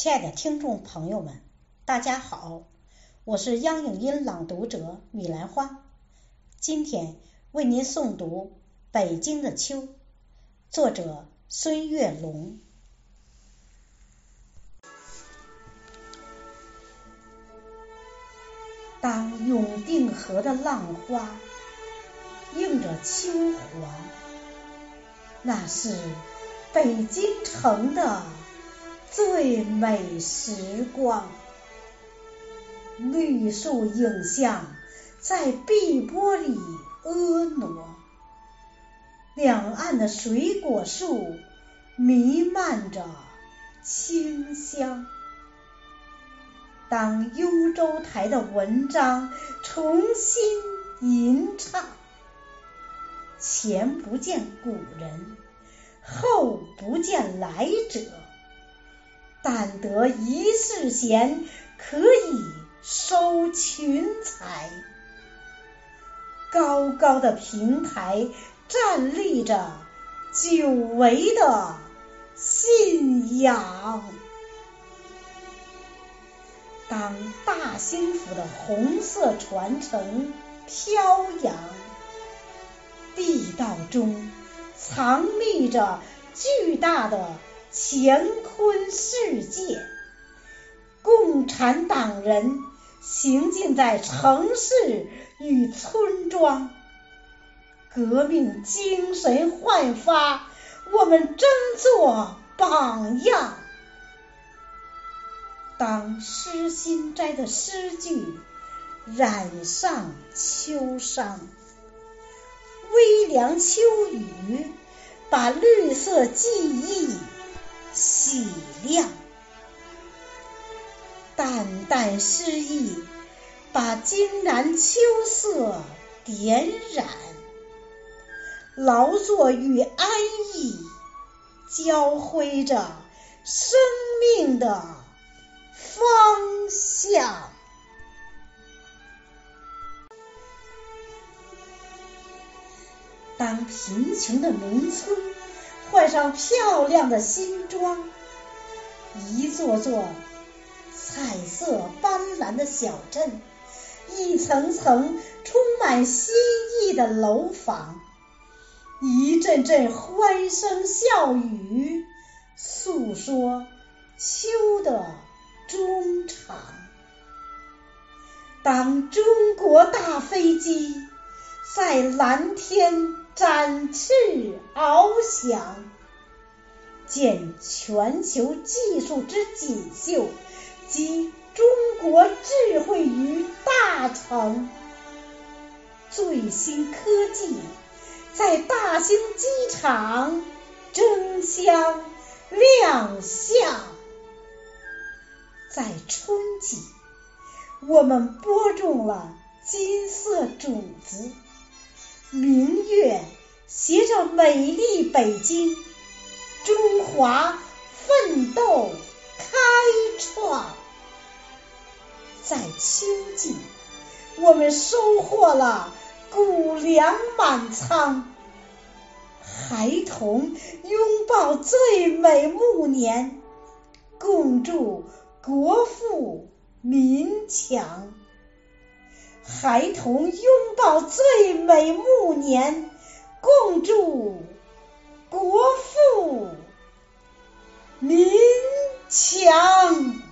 亲爱的听众朋友们，大家好，我是央影音朗读者米兰花，今天为您诵读《北京的秋》，作者孙月龙。当永定河的浪花映着秋黄，那是北京城的最美时光。绿树影像在碧波里婀娜，两岸的水果树弥漫着清香。当幽州台的文章重新吟唱，前不见古人，后不见来者，但得一世闲，可以收群才。高高的平台站立着久违的信仰。当大兴府的红色传承飘扬，地道中藏匿着巨大的乾坤世界。共产党人行进在城市与村庄，革命精神焕发，我们争做榜样。当诗心斋的诗句染上秋殇，微凉秋雨把绿色记忆洗亮，淡淡诗意把金然秋色点染，劳作与安逸交辉着生命的。方向。当贫穷的农村换上漂亮的新装，一座座彩色斑斓的小镇，一层层充满新意的楼房，一阵阵欢声笑语，诉说秋的。中场，当中国大飞机在蓝天展翅翱翔，见全球技术之锦绣集中国智慧于大成，最新科技在大兴机场争相亮相。在春季，我们播种了金色种子，明月携着美丽北京，中华奋斗开创。在秋季，我们收获了谷粮满仓，孩童拥抱最美暮年，共祝。国富民强，孩童拥抱最美暮年共祝国富民强。